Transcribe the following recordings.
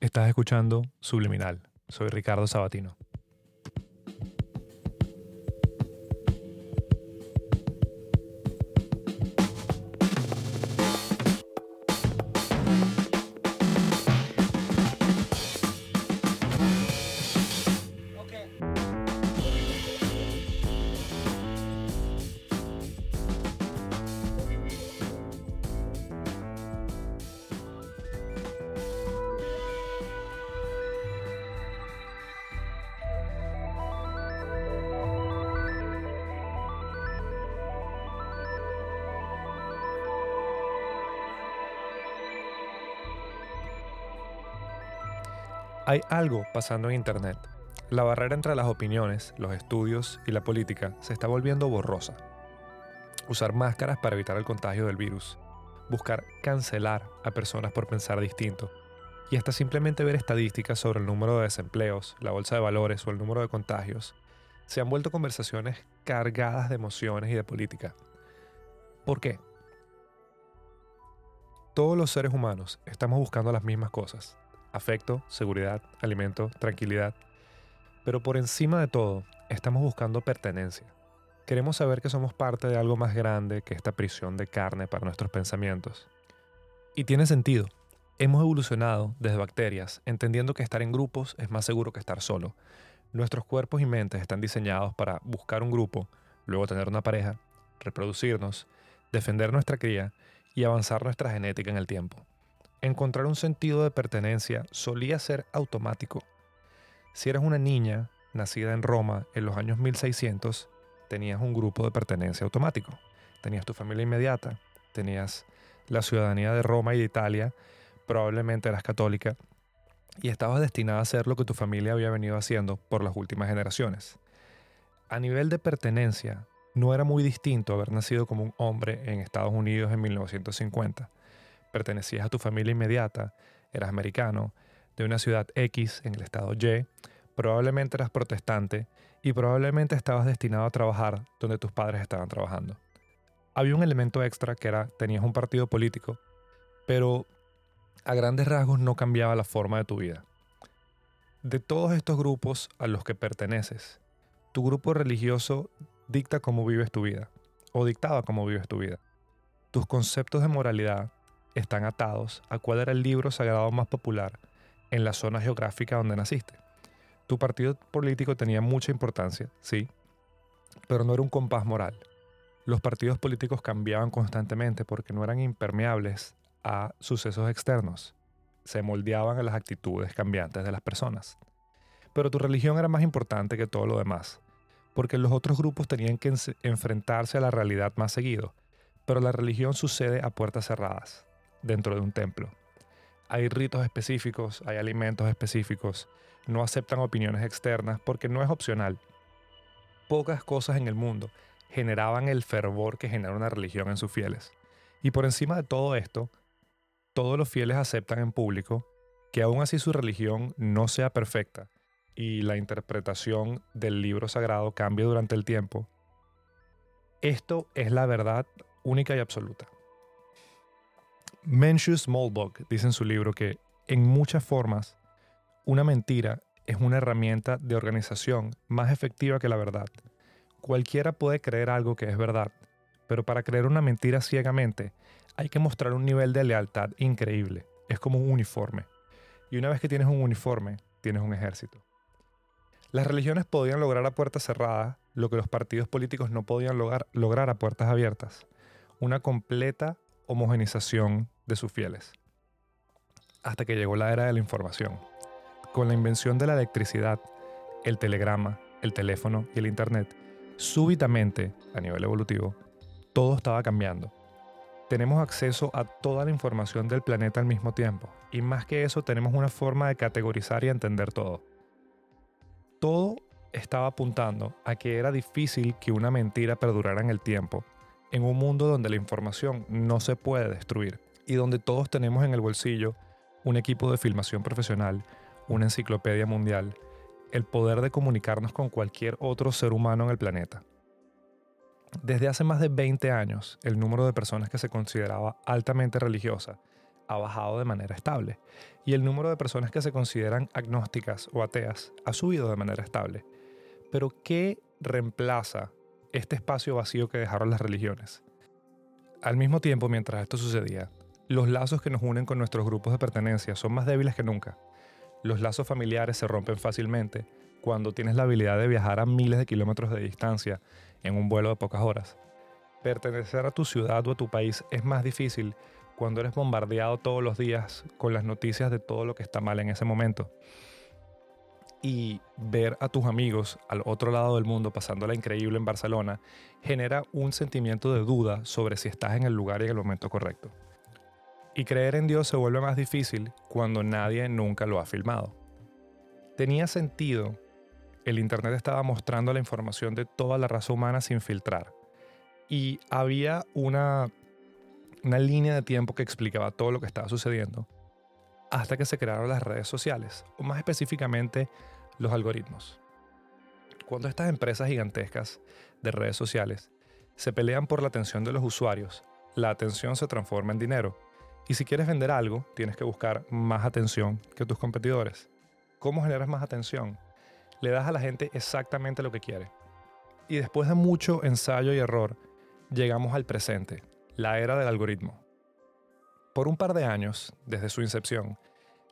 Estás escuchando Subliminal. Soy Ricardo Sabatino. Hay algo pasando en Internet. La barrera entre las opiniones, los estudios y la política se está volviendo borrosa. Usar máscaras para evitar el contagio del virus. Buscar cancelar a personas por pensar distinto. Y hasta simplemente ver estadísticas sobre el número de desempleos, la bolsa de valores o el número de contagios. Se han vuelto conversaciones cargadas de emociones y de política. ¿Por qué? Todos los seres humanos estamos buscando las mismas cosas afecto, seguridad, alimento, tranquilidad. Pero por encima de todo, estamos buscando pertenencia. Queremos saber que somos parte de algo más grande que esta prisión de carne para nuestros pensamientos. Y tiene sentido. Hemos evolucionado desde bacterias, entendiendo que estar en grupos es más seguro que estar solo. Nuestros cuerpos y mentes están diseñados para buscar un grupo, luego tener una pareja, reproducirnos, defender nuestra cría y avanzar nuestra genética en el tiempo encontrar un sentido de pertenencia solía ser automático. Si eras una niña nacida en Roma en los años 1600, tenías un grupo de pertenencia automático. Tenías tu familia inmediata, tenías la ciudadanía de Roma y de Italia, probablemente eras católica, y estabas destinada a hacer lo que tu familia había venido haciendo por las últimas generaciones. A nivel de pertenencia, no era muy distinto haber nacido como un hombre en Estados Unidos en 1950 pertenecías a tu familia inmediata, eras americano, de una ciudad X en el estado Y, probablemente eras protestante y probablemente estabas destinado a trabajar donde tus padres estaban trabajando. Había un elemento extra que era tenías un partido político, pero a grandes rasgos no cambiaba la forma de tu vida. De todos estos grupos a los que perteneces, tu grupo religioso dicta cómo vives tu vida, o dictaba cómo vives tu vida. Tus conceptos de moralidad, están atados a cuál era el libro sagrado más popular en la zona geográfica donde naciste. Tu partido político tenía mucha importancia, sí, pero no era un compás moral. Los partidos políticos cambiaban constantemente porque no eran impermeables a sucesos externos. Se moldeaban a las actitudes cambiantes de las personas. Pero tu religión era más importante que todo lo demás, porque los otros grupos tenían que enfrentarse a la realidad más seguido, pero la religión sucede a puertas cerradas dentro de un templo. Hay ritos específicos, hay alimentos específicos, no aceptan opiniones externas porque no es opcional. Pocas cosas en el mundo generaban el fervor que genera una religión en sus fieles. Y por encima de todo esto, todos los fieles aceptan en público que aún así su religión no sea perfecta y la interpretación del libro sagrado cambie durante el tiempo. Esto es la verdad única y absoluta. Mencius Smallbog dice en su libro que en muchas formas una mentira es una herramienta de organización más efectiva que la verdad. Cualquiera puede creer algo que es verdad, pero para creer una mentira ciegamente hay que mostrar un nivel de lealtad increíble. Es como un uniforme. Y una vez que tienes un uniforme, tienes un ejército. Las religiones podían lograr a puertas cerradas lo que los partidos políticos no podían lograr, lograr a puertas abiertas. Una completa homogenización de sus fieles. Hasta que llegó la era de la información. Con la invención de la electricidad, el telegrama, el teléfono y el Internet, súbitamente, a nivel evolutivo, todo estaba cambiando. Tenemos acceso a toda la información del planeta al mismo tiempo, y más que eso tenemos una forma de categorizar y entender todo. Todo estaba apuntando a que era difícil que una mentira perdurara en el tiempo, en un mundo donde la información no se puede destruir y donde todos tenemos en el bolsillo un equipo de filmación profesional, una enciclopedia mundial, el poder de comunicarnos con cualquier otro ser humano en el planeta. Desde hace más de 20 años, el número de personas que se consideraba altamente religiosa ha bajado de manera estable y el número de personas que se consideran agnósticas o ateas ha subido de manera estable. Pero ¿qué reemplaza este espacio vacío que dejaron las religiones? Al mismo tiempo, mientras esto sucedía, los lazos que nos unen con nuestros grupos de pertenencia son más débiles que nunca. Los lazos familiares se rompen fácilmente cuando tienes la habilidad de viajar a miles de kilómetros de distancia en un vuelo de pocas horas. Pertenecer a tu ciudad o a tu país es más difícil cuando eres bombardeado todos los días con las noticias de todo lo que está mal en ese momento. Y ver a tus amigos al otro lado del mundo pasándola increíble en Barcelona genera un sentimiento de duda sobre si estás en el lugar y en el momento correcto. Y creer en Dios se vuelve más difícil cuando nadie nunca lo ha filmado. Tenía sentido, el Internet estaba mostrando la información de toda la raza humana sin filtrar. Y había una una línea de tiempo que explicaba todo lo que estaba sucediendo, hasta que se crearon las redes sociales, o más específicamente los algoritmos. Cuando estas empresas gigantescas de redes sociales se pelean por la atención de los usuarios, la atención se transforma en dinero. Y si quieres vender algo, tienes que buscar más atención que tus competidores. ¿Cómo generas más atención? Le das a la gente exactamente lo que quiere. Y después de mucho ensayo y error, llegamos al presente, la era del algoritmo. Por un par de años, desde su incepción,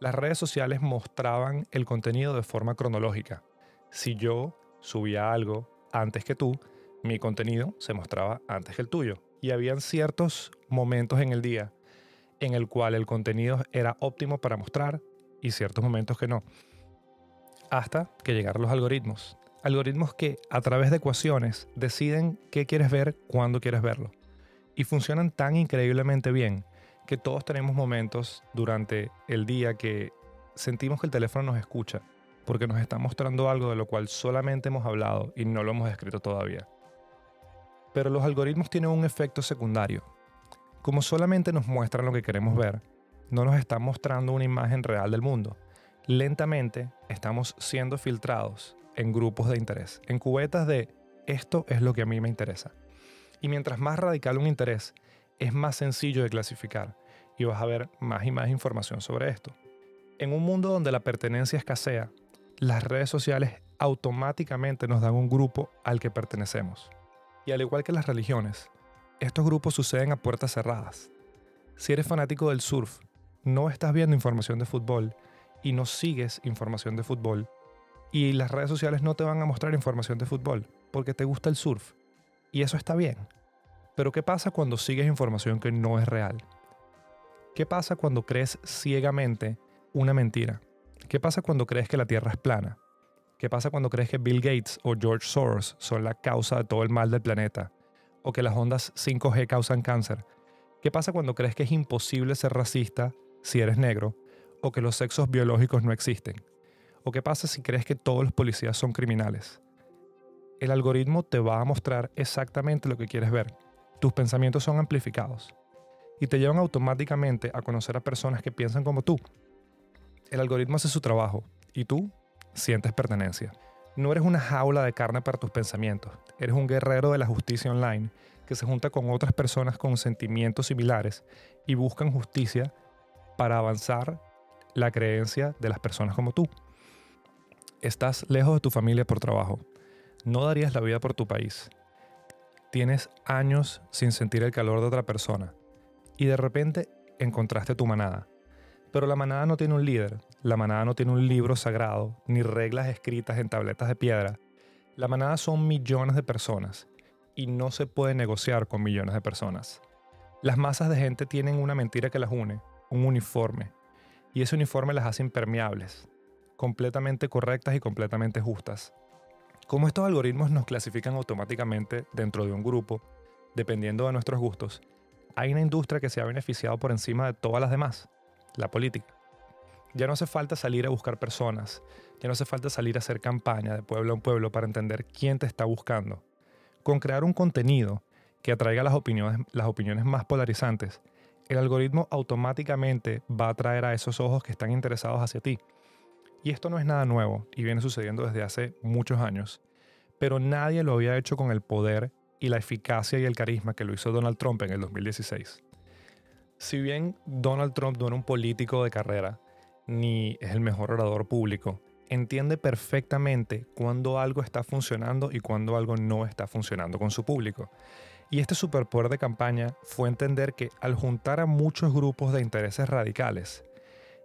las redes sociales mostraban el contenido de forma cronológica. Si yo subía algo antes que tú, mi contenido se mostraba antes que el tuyo. Y habían ciertos momentos en el día en el cual el contenido era óptimo para mostrar y ciertos momentos que no. Hasta que llegaron los algoritmos. Algoritmos que a través de ecuaciones deciden qué quieres ver, cuándo quieres verlo y funcionan tan increíblemente bien que todos tenemos momentos durante el día que sentimos que el teléfono nos escucha porque nos está mostrando algo de lo cual solamente hemos hablado y no lo hemos escrito todavía. Pero los algoritmos tienen un efecto secundario. Como solamente nos muestran lo que queremos ver, no nos están mostrando una imagen real del mundo. Lentamente estamos siendo filtrados en grupos de interés, en cubetas de esto es lo que a mí me interesa. Y mientras más radical un interés, es más sencillo de clasificar y vas a ver más y más información sobre esto. En un mundo donde la pertenencia escasea, las redes sociales automáticamente nos dan un grupo al que pertenecemos. Y al igual que las religiones, estos grupos suceden a puertas cerradas. Si eres fanático del surf, no estás viendo información de fútbol y no sigues información de fútbol, y las redes sociales no te van a mostrar información de fútbol porque te gusta el surf y eso está bien. Pero ¿qué pasa cuando sigues información que no es real? ¿Qué pasa cuando crees ciegamente una mentira? ¿Qué pasa cuando crees que la Tierra es plana? ¿Qué pasa cuando crees que Bill Gates o George Soros son la causa de todo el mal del planeta? ¿O que las ondas 5G causan cáncer? ¿Qué pasa cuando crees que es imposible ser racista si eres negro? ¿O que los sexos biológicos no existen? ¿O qué pasa si crees que todos los policías son criminales? el algoritmo te va a mostrar exactamente lo que quieres ver. Tus pensamientos son amplificados y te llevan automáticamente a conocer a personas que piensan como tú. El algoritmo hace su trabajo y tú sientes pertenencia. No eres una jaula de carne para tus pensamientos, eres un guerrero de la justicia online que se junta con otras personas con sentimientos similares y buscan justicia para avanzar la creencia de las personas como tú. Estás lejos de tu familia por trabajo, no darías la vida por tu país. Tienes años sin sentir el calor de otra persona y de repente encontraste tu manada. Pero la manada no tiene un líder, la manada no tiene un libro sagrado, ni reglas escritas en tabletas de piedra. La manada son millones de personas y no se puede negociar con millones de personas. Las masas de gente tienen una mentira que las une, un uniforme, y ese uniforme las hace impermeables, completamente correctas y completamente justas. Como estos algoritmos nos clasifican automáticamente dentro de un grupo, dependiendo de nuestros gustos, hay una industria que se ha beneficiado por encima de todas las demás, la política. Ya no hace falta salir a buscar personas, ya no hace falta salir a hacer campaña de pueblo en pueblo para entender quién te está buscando. Con crear un contenido que atraiga las opiniones, las opiniones más polarizantes, el algoritmo automáticamente va a atraer a esos ojos que están interesados hacia ti y esto no es nada nuevo y viene sucediendo desde hace muchos años, pero nadie lo había hecho con el poder y la eficacia y el carisma que lo hizo Donald Trump en el 2016. Si bien Donald Trump no era un político de carrera, ni es el mejor orador público, entiende perfectamente cuándo algo está funcionando y cuándo algo no está funcionando con su público. Y este superpoder de campaña fue entender que al juntar a muchos grupos de intereses radicales,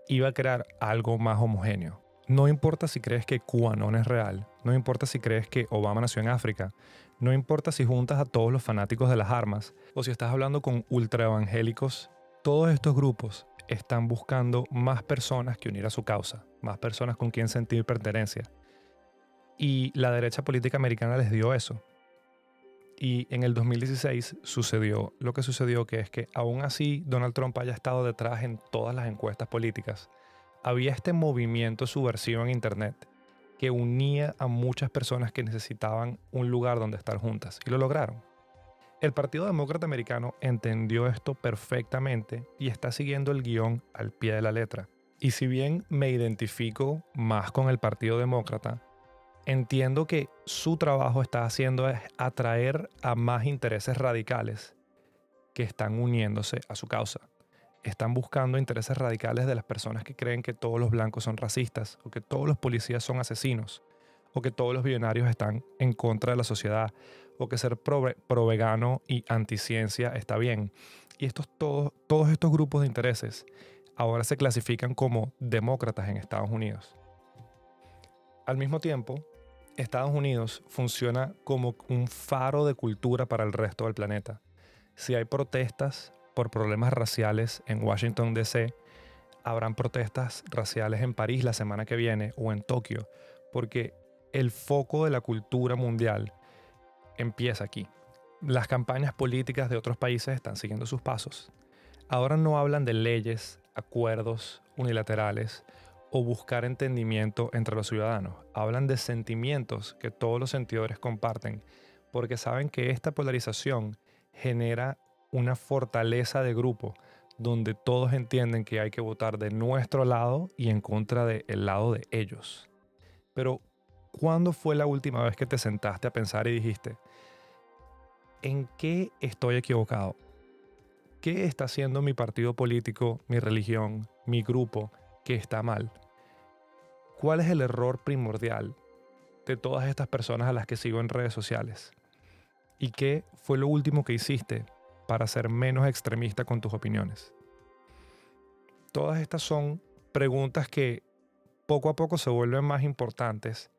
iba a crear algo más homogéneo. No importa si crees que QAnon es real, no importa si crees que Obama nació en África, no importa si juntas a todos los fanáticos de las armas o si estás hablando con ultraevangélicos todos estos grupos están buscando más personas que unir a su causa, más personas con quien sentir pertenencia. Y la derecha política americana les dio eso. Y en el 2016 sucedió lo que sucedió, que es que aún así Donald Trump haya estado detrás en todas las encuestas políticas, había este movimiento subversivo en Internet que unía a muchas personas que necesitaban un lugar donde estar juntas. Y lo lograron. El Partido Demócrata Americano entendió esto perfectamente y está siguiendo el guion al pie de la letra. Y si bien me identifico más con el Partido Demócrata, entiendo que su trabajo está haciendo es atraer a más intereses radicales que están uniéndose a su causa. Están buscando intereses radicales de las personas que creen que todos los blancos son racistas o que todos los policías son asesinos o que todos los billonarios están en contra de la sociedad o que ser pro, vegano y anticiencia está bien. Y estos, todos, todos estos grupos de intereses ahora se clasifican como demócratas en Estados Unidos. Al mismo tiempo, Estados Unidos funciona como un faro de cultura para el resto del planeta. Si hay protestas por problemas raciales en Washington, D.C., habrán protestas raciales en París la semana que viene o en Tokio, porque el foco de la cultura mundial empieza aquí. Las campañas políticas de otros países están siguiendo sus pasos. Ahora no hablan de leyes, acuerdos unilaterales o buscar entendimiento entre los ciudadanos. Hablan de sentimientos que todos los sentidores comparten porque saben que esta polarización genera una fortaleza de grupo donde todos entienden que hay que votar de nuestro lado y en contra del lado de ellos. Pero, ¿cuándo fue la última vez que te sentaste a pensar y dijiste, ¿en qué estoy equivocado? ¿Qué está haciendo mi partido político, mi religión, mi grupo que está mal? ¿Cuál es el error primordial de todas estas personas a las que sigo en redes sociales? ¿Y qué fue lo último que hiciste para ser menos extremista con tus opiniones? Todas estas son preguntas que poco a poco se vuelven más importantes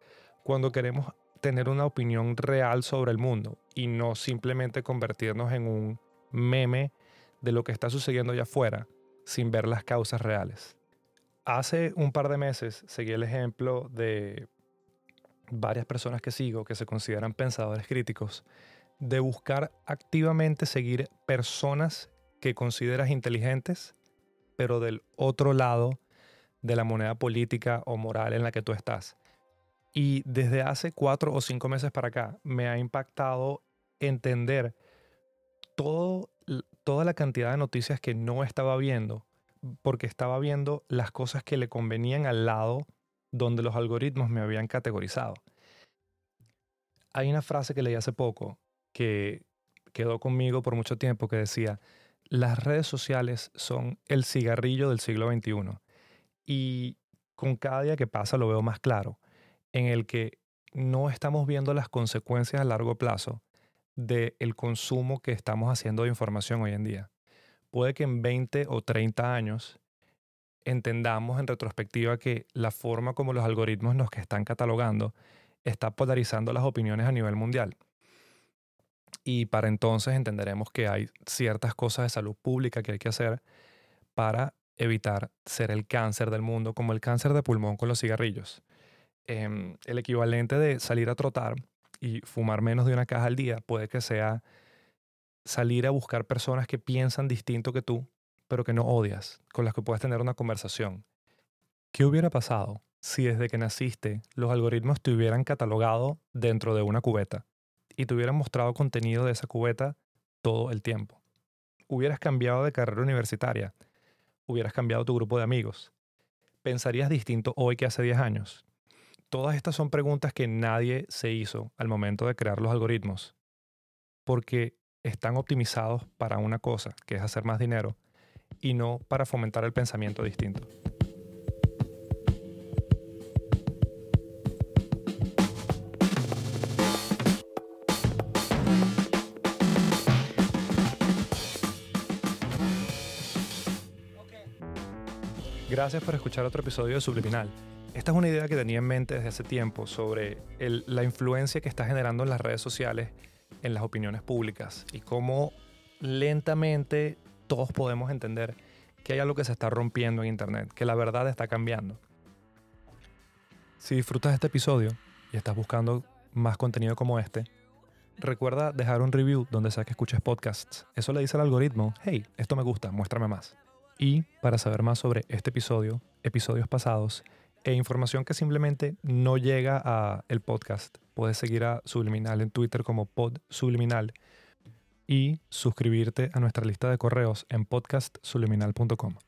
cuando queremos tener una opinión real sobre el mundo y no simplemente convertirnos en un meme de lo que está sucediendo allá afuera sin ver las causas reales. Hace un par de meses seguí el ejemplo de varias personas que sigo que se consideran pensadores críticos de buscar activamente seguir personas que consideras inteligentes, pero del otro lado de la moneda política o moral en la que tú estás. Y desde hace cuatro o cinco meses para acá me ha impactado entender todo, toda la cantidad de noticias que no estaba viendo, porque estaba viendo las cosas que le convenían al lado donde los algoritmos me habían categorizado. Hay una frase que leí hace poco que quedó conmigo por mucho tiempo que decía, las redes sociales son el cigarrillo del siglo XXI. Y con cada día que pasa lo veo más claro en el que no estamos viendo las consecuencias a largo plazo del consumo que estamos haciendo de información hoy en día. Puede que en 20 o 30 años entendamos en retrospectiva que la forma como los algoritmos nos que están catalogando está polarizando las opiniones a nivel mundial. Y para entonces entenderemos que hay ciertas cosas de salud pública que hay que hacer para evitar ser el cáncer del mundo, como el cáncer de pulmón con los cigarrillos. Em, el equivalente de salir a trotar y fumar menos de una caja al día puede que sea salir a buscar personas que piensan distinto que tú, pero que no odias, con las que puedes tener una conversación. ¿Qué hubiera pasado si desde que naciste los algoritmos te hubieran catalogado dentro de una cubeta y te hubieran mostrado contenido de esa cubeta todo el tiempo? Hubieras cambiado de carrera universitaria, hubieras cambiado tu grupo de amigos, pensarías distinto hoy que hace 10 años todas estas son preguntas que nadie se hizo al momento de crear los algoritmos, porque están optimizados para una cosa, que es hacer más dinero, y no para fomentar el pensamiento distinto. Gracias por escuchar otro episodio de Subliminal. Esta es una idea que tenía en mente desde hace tiempo sobre la influencia que está generando en las redes sociales en las opiniones públicas y cómo lentamente todos podemos entender que hay algo que se está rompiendo en Internet, que la verdad está cambiando. Si disfrutas este episodio y estás buscando más contenido como este, recuerda dejar un review donde sea que escuches podcasts. Eso le dice al algoritmo, hey, esto me gusta, muéstrame más. Y para saber más sobre este episodio, episodios pasados e información que simplemente no llega a el podcast, puedes seguir a Subliminal en Twitter como Pod Subliminal y suscribirte a nuestra lista de correos en podcastsubliminal.com.